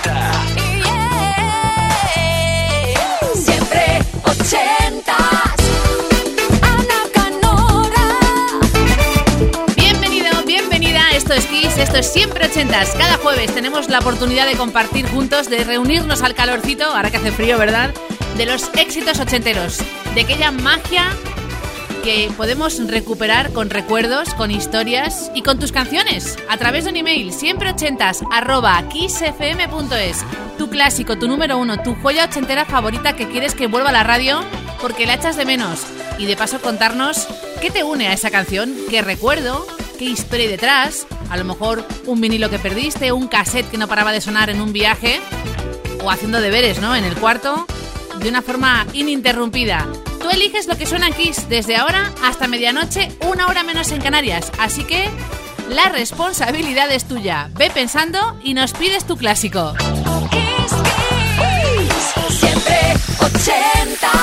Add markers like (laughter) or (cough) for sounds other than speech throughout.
80. Siempre ochentas. Ana Canora. Bienvenido, bienvenida. Esto es Kiss, esto es siempre ochentas. Cada jueves tenemos la oportunidad de compartir juntos, de reunirnos al calorcito, ahora que hace frío, ¿verdad? De los éxitos ochenteros, de aquella magia que podemos recuperar con recuerdos, con historias y con tus canciones a través de un email siempre ochentas arroba kissfm.es tu clásico, tu número uno, tu joya ochentera favorita que quieres que vuelva a la radio porque la echas de menos y de paso contarnos qué te une a esa canción, qué recuerdo, qué historia hay detrás, a lo mejor un vinilo que perdiste, un cassette que no paraba de sonar en un viaje o haciendo deberes, ¿no? En el cuarto de una forma ininterrumpida. Tú eliges lo que suena en Kiss desde ahora hasta medianoche, una hora menos en Canarias. Así que la responsabilidad es tuya. Ve pensando y nos pides tu clásico. Kiss. Siempre 80.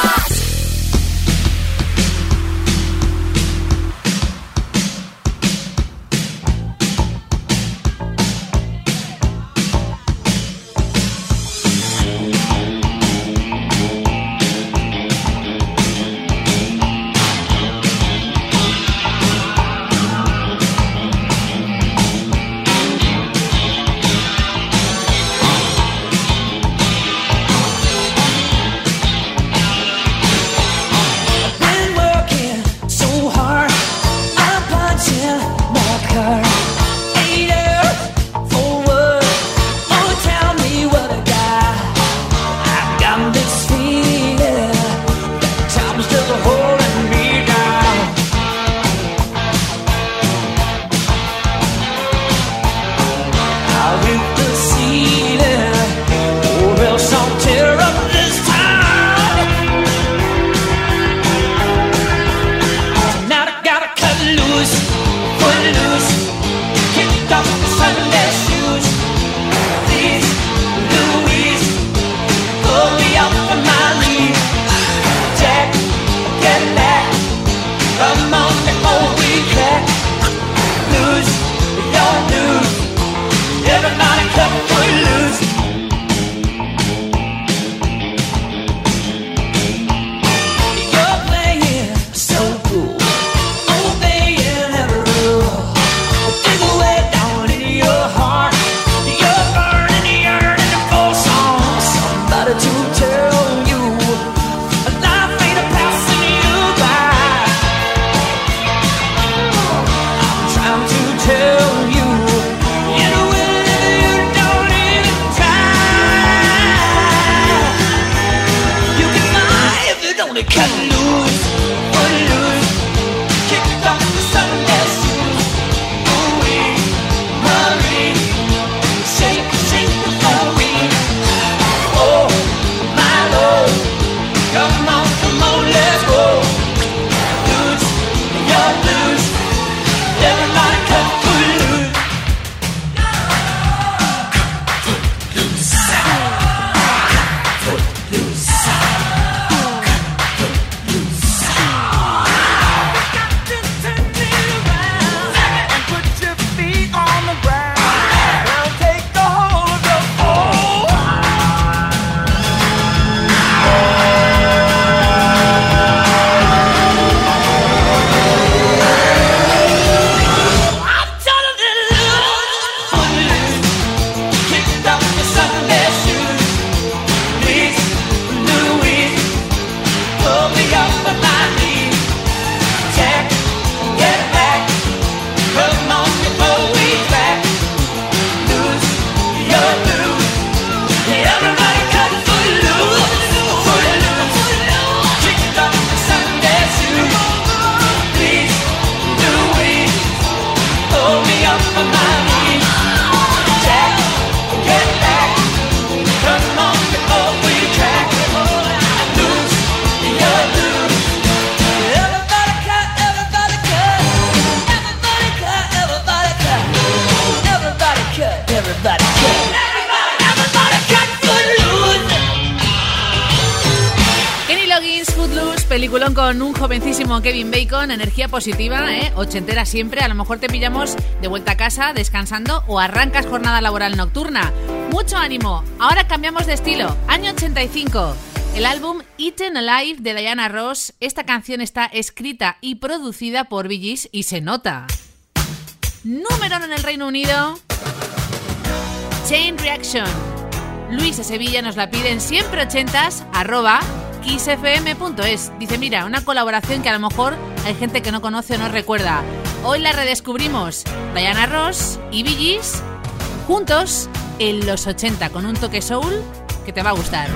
If you con un jovencísimo Kevin Bacon, energía positiva, ¿eh? ochentera siempre. A lo mejor te pillamos de vuelta a casa, descansando o arrancas jornada laboral nocturna. Mucho ánimo. Ahora cambiamos de estilo. Año 85. El álbum Eaten Alive de Diana Ross. Esta canción está escrita y producida por Bee y se nota. Número uno en el Reino Unido. Chain Reaction. Luis de Sevilla nos la piden siempre ochentas, xfm.es. Dice, mira, una colaboración que a lo mejor hay gente que no conoce o no recuerda. Hoy la redescubrimos. Diana Ross y Gees juntos en los 80 con un toque soul que te va a gustar.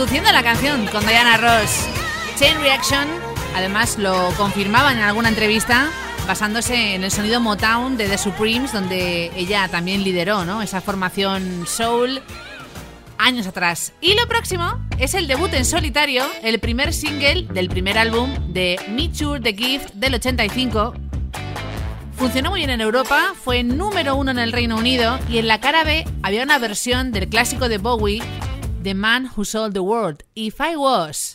Produciendo la canción con Diana Ross. Chain Reaction, además lo confirmaban en alguna entrevista, basándose en el sonido Motown de The Supremes, donde ella también lideró ¿no? esa formación soul años atrás. Y lo próximo es el debut en solitario, el primer single del primer álbum de Too The Gift del 85, Funcionó muy bien en Europa, fue número uno en el Reino Unido y en la cara B había una versión del clásico de Bowie, The Man Who Sold the World, If I Was.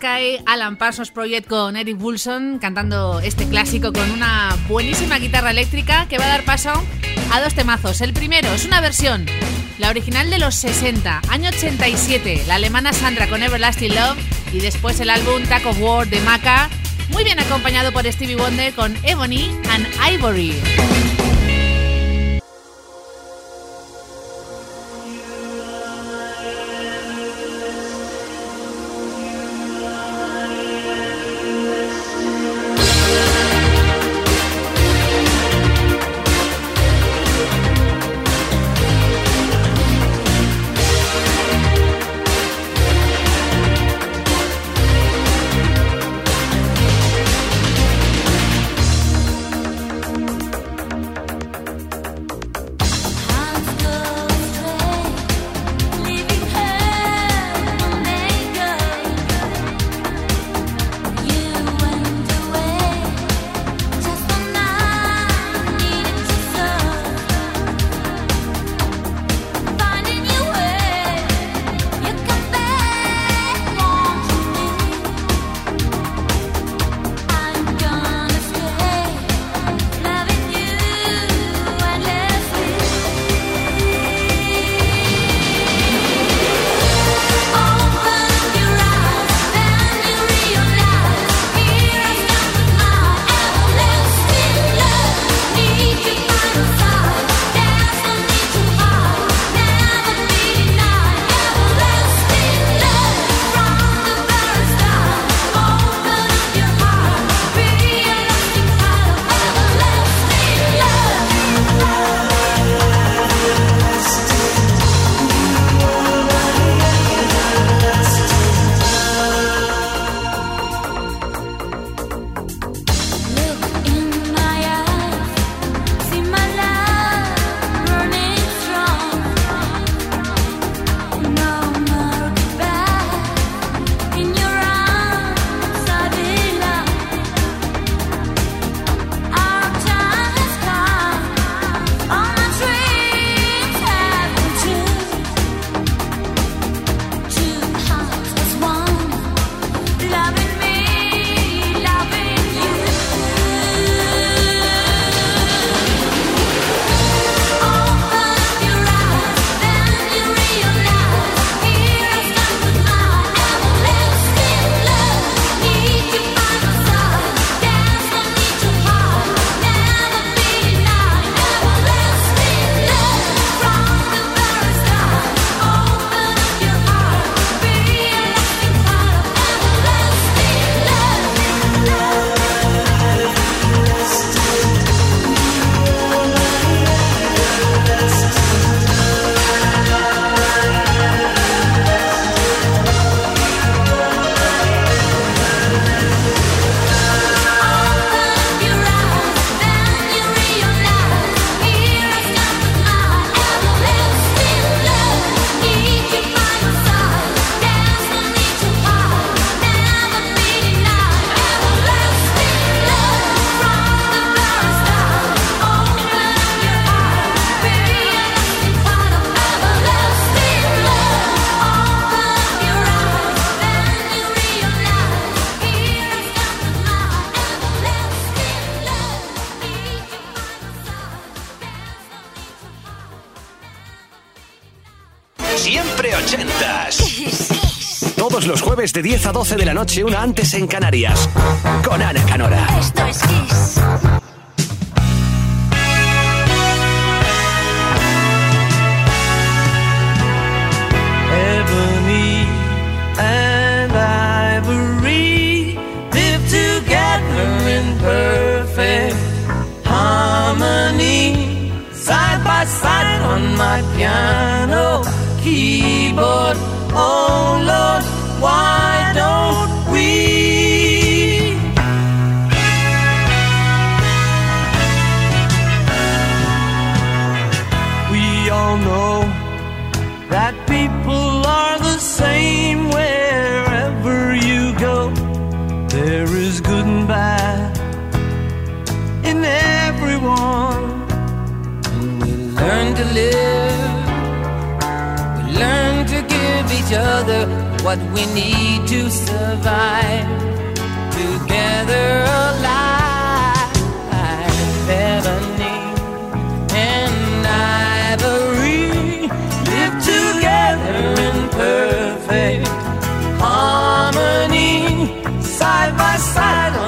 Alan Parsons Project con Eric Wilson cantando este clásico con una buenísima guitarra eléctrica que va a dar paso a dos temazos. El primero es una versión, la original de los 60, año 87, la alemana Sandra con Everlasting Love y después el álbum Tack of War de Maca, muy bien acompañado por Stevie Wonder con Ebony and Ivory. Jueves de 10 a 12 de la noche, una antes en Canarias. Con Ana Canora. Esto es Kiss. Ebony and ivory live together in perfect harmony, side by side on my piano keyboard. Oh Lord, why each other what we need to survive. Together alive, ebony and ivory live together in perfect harmony, side by side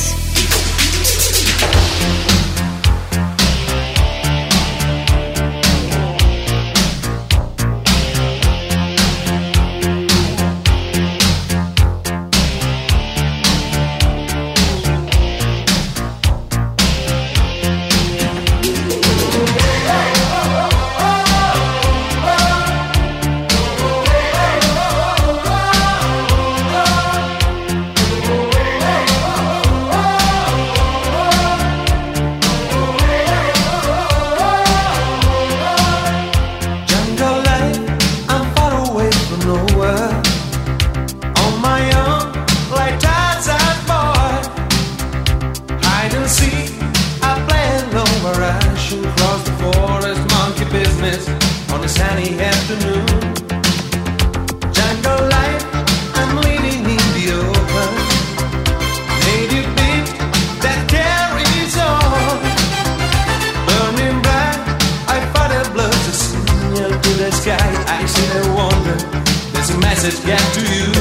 sunny afternoon. Jungle I'm in the open. That carries on. Burning bright, I a signal to the sky. I wonder, message get to you.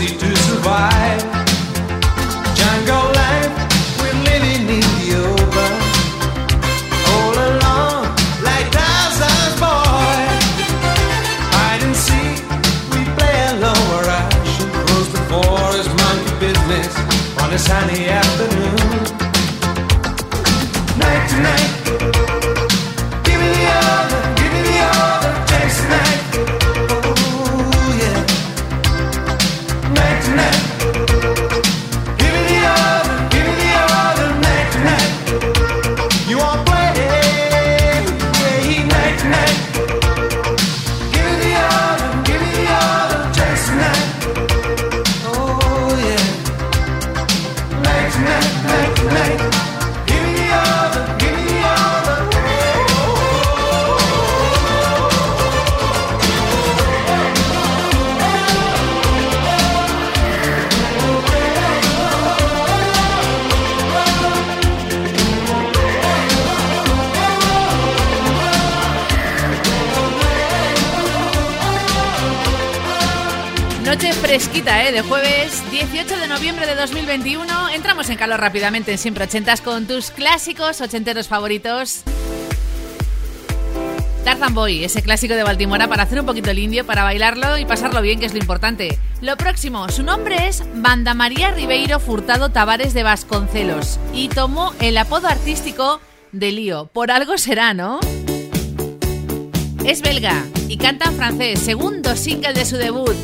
These two. 2021. Entramos en calor rápidamente en Siempre Ochentas con tus clásicos ochenteros favoritos. Tarzan Boy, ese clásico de Baltimora para hacer un poquito el indio, para bailarlo y pasarlo bien, que es lo importante. Lo próximo, su nombre es Banda María Ribeiro Furtado Tavares de Vasconcelos y tomó el apodo artístico de Lío. Por algo será, ¿no? Es belga y canta en francés, segundo single de su debut.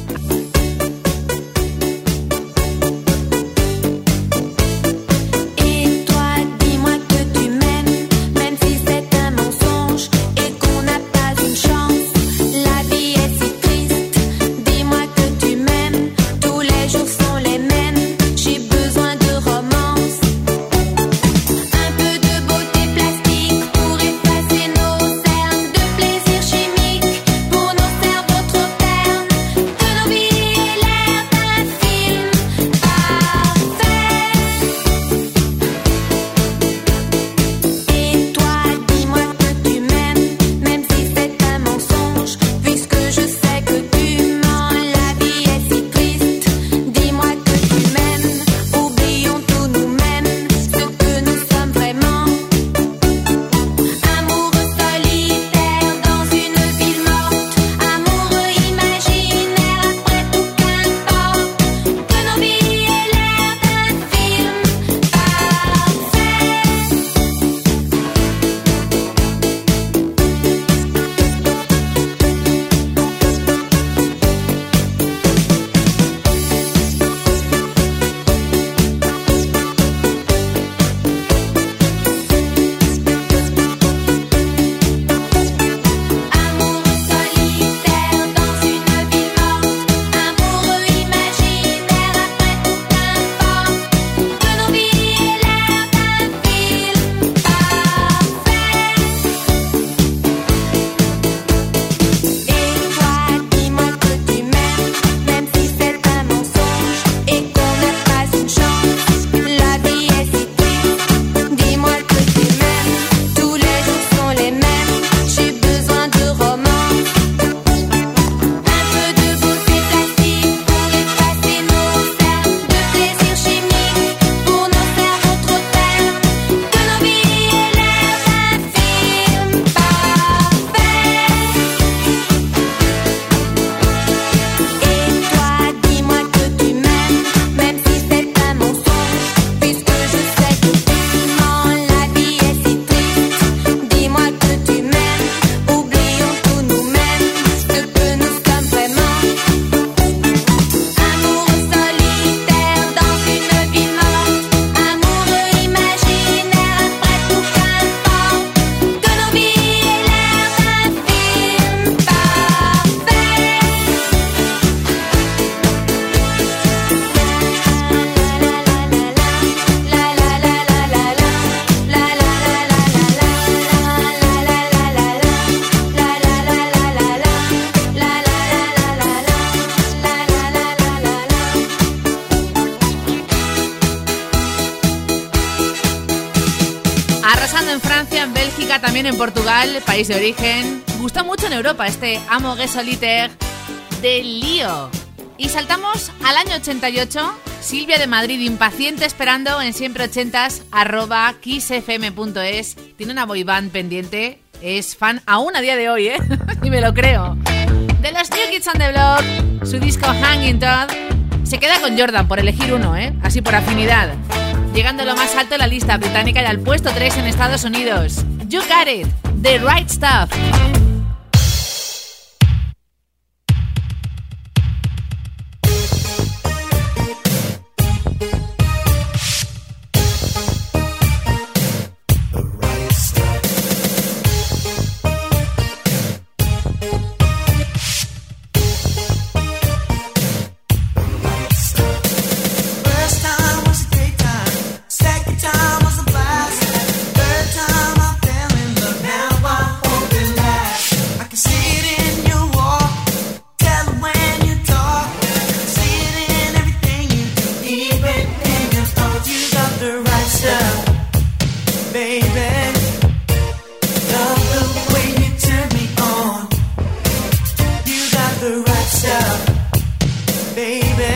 También en Portugal, país de origen. Gustó mucho en Europa este Amogue Solitaire de Lío. Y saltamos al año 88. Silvia de Madrid, impaciente esperando en siempre ochentas arroba kissfm.es. Tiene una boyband pendiente. Es fan aún a día de hoy, ¿eh? (laughs) y me lo creo. De los New Kids on the Block, su disco Hanging Todd. Se queda con Jordan por elegir uno, ¿eh? Así por afinidad. Llegando a lo más alto de la lista británica y al puesto 3 en Estados Unidos. You Got It, The Right Stuff. baby.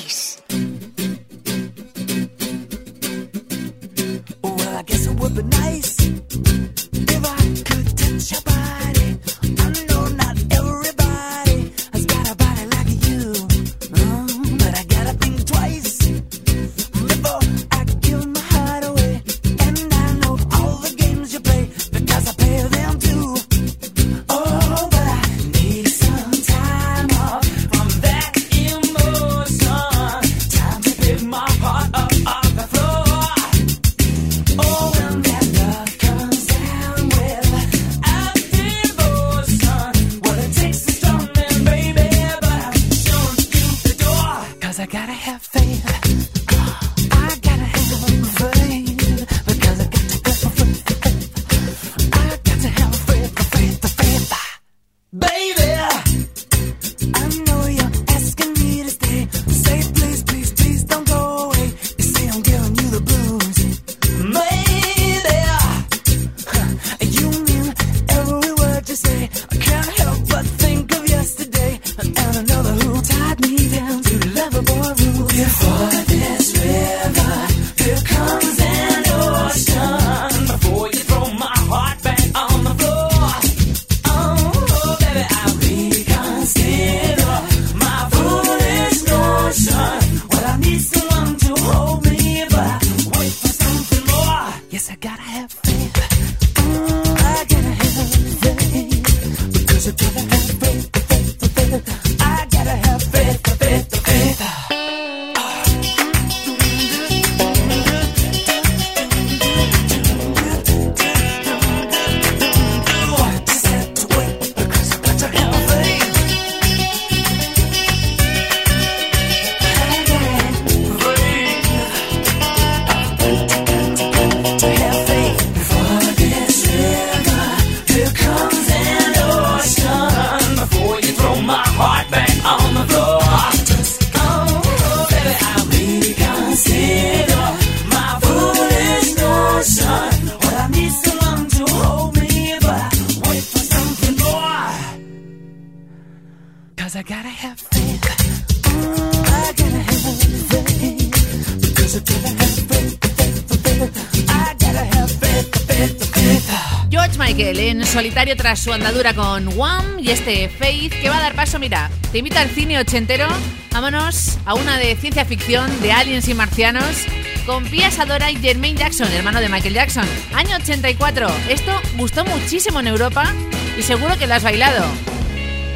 tras su andadura con Wham y este Faith que va a dar paso, mira, te invita al cine ochentero, vámonos a una de ciencia ficción de aliens y marcianos con Pia Sadora y Jermaine Jackson, hermano de Michael Jackson, año 84. Esto gustó muchísimo en Europa y seguro que lo has bailado.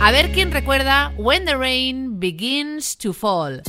A ver quién recuerda When the Rain Begins to Fall.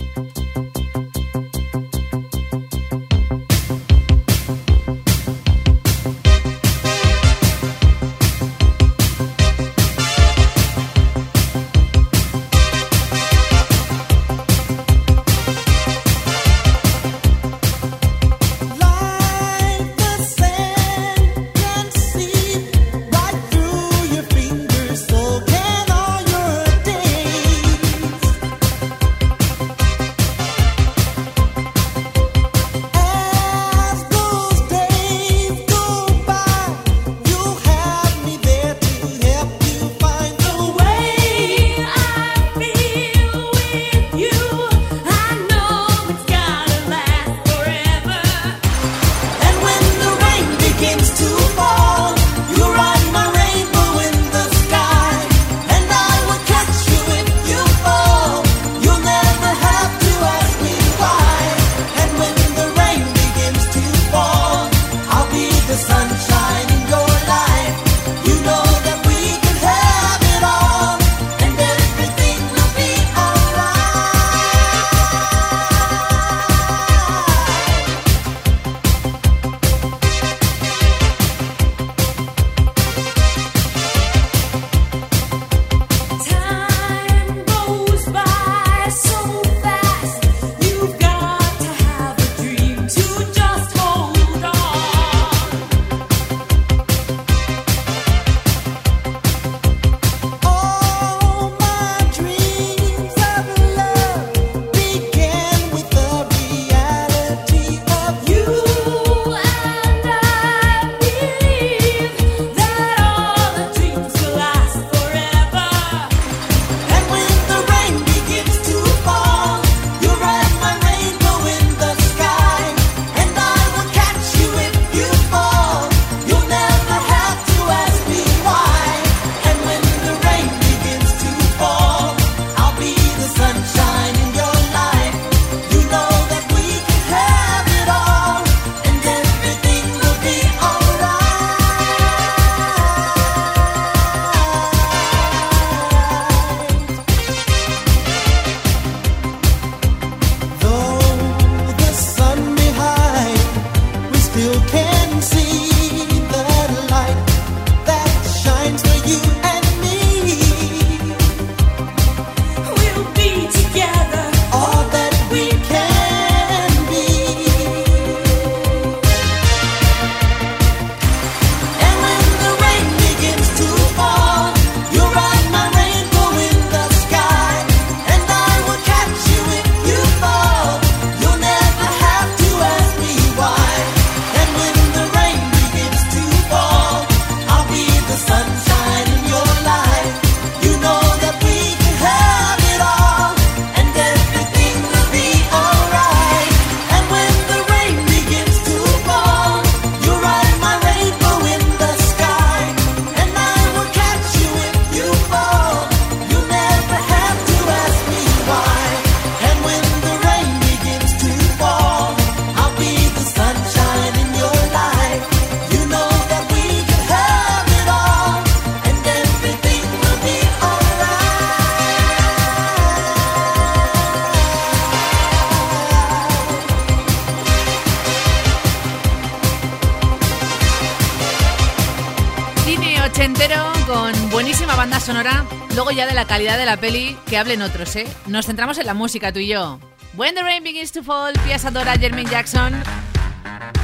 la calidad de la peli que hablen otros, ¿eh? Nos centramos en la música, tú y yo. When the Rain Begins to Fall, Piazza Dora, Jermaine Jackson.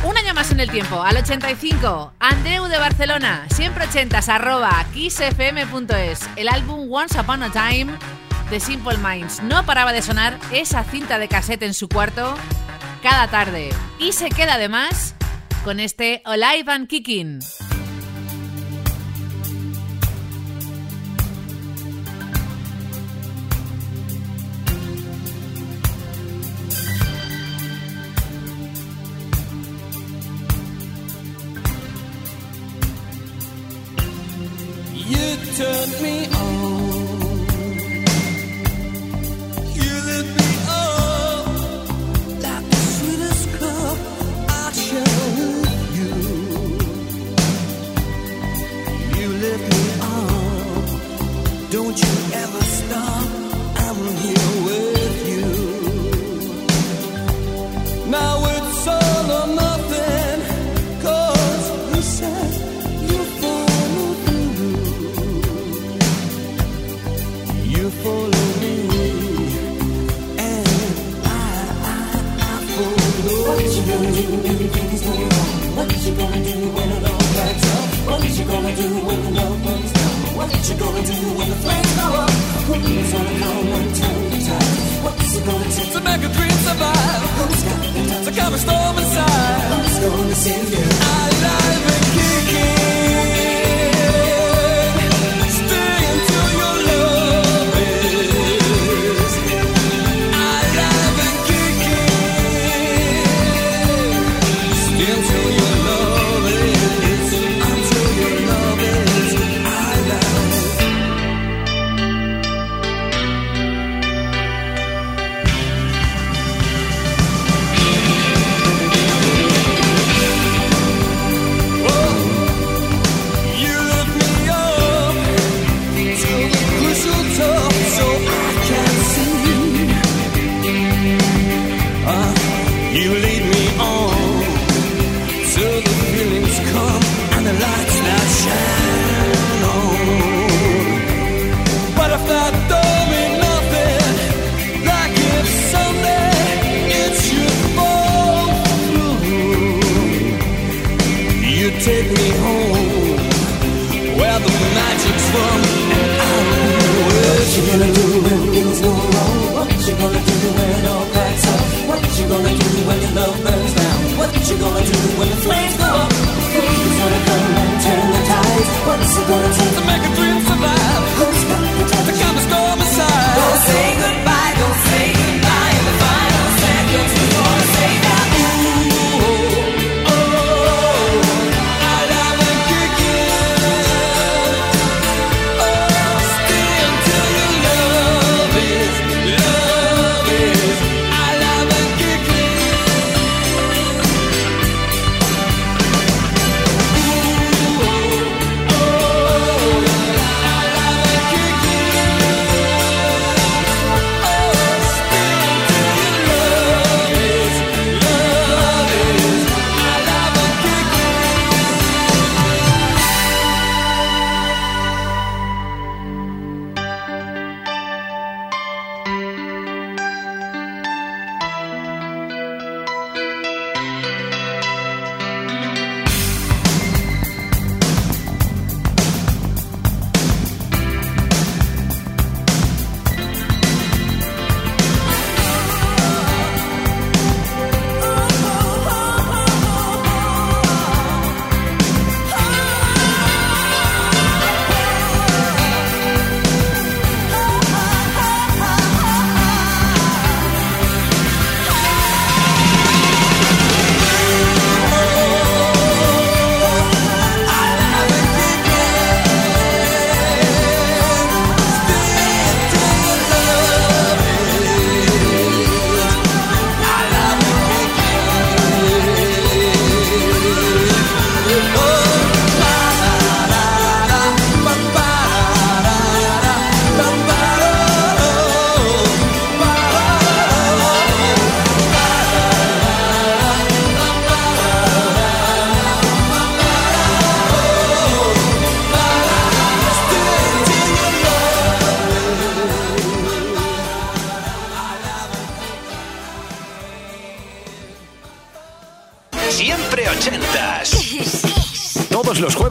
Un año más en el tiempo, al 85. Andreu de Barcelona, siempre 80 arroba kissfm.es. El álbum Once Upon a Time de Simple Minds. No paraba de sonar esa cinta de cassette en su cuarto cada tarde. Y se queda además con este Olive and Kicking. turned me on.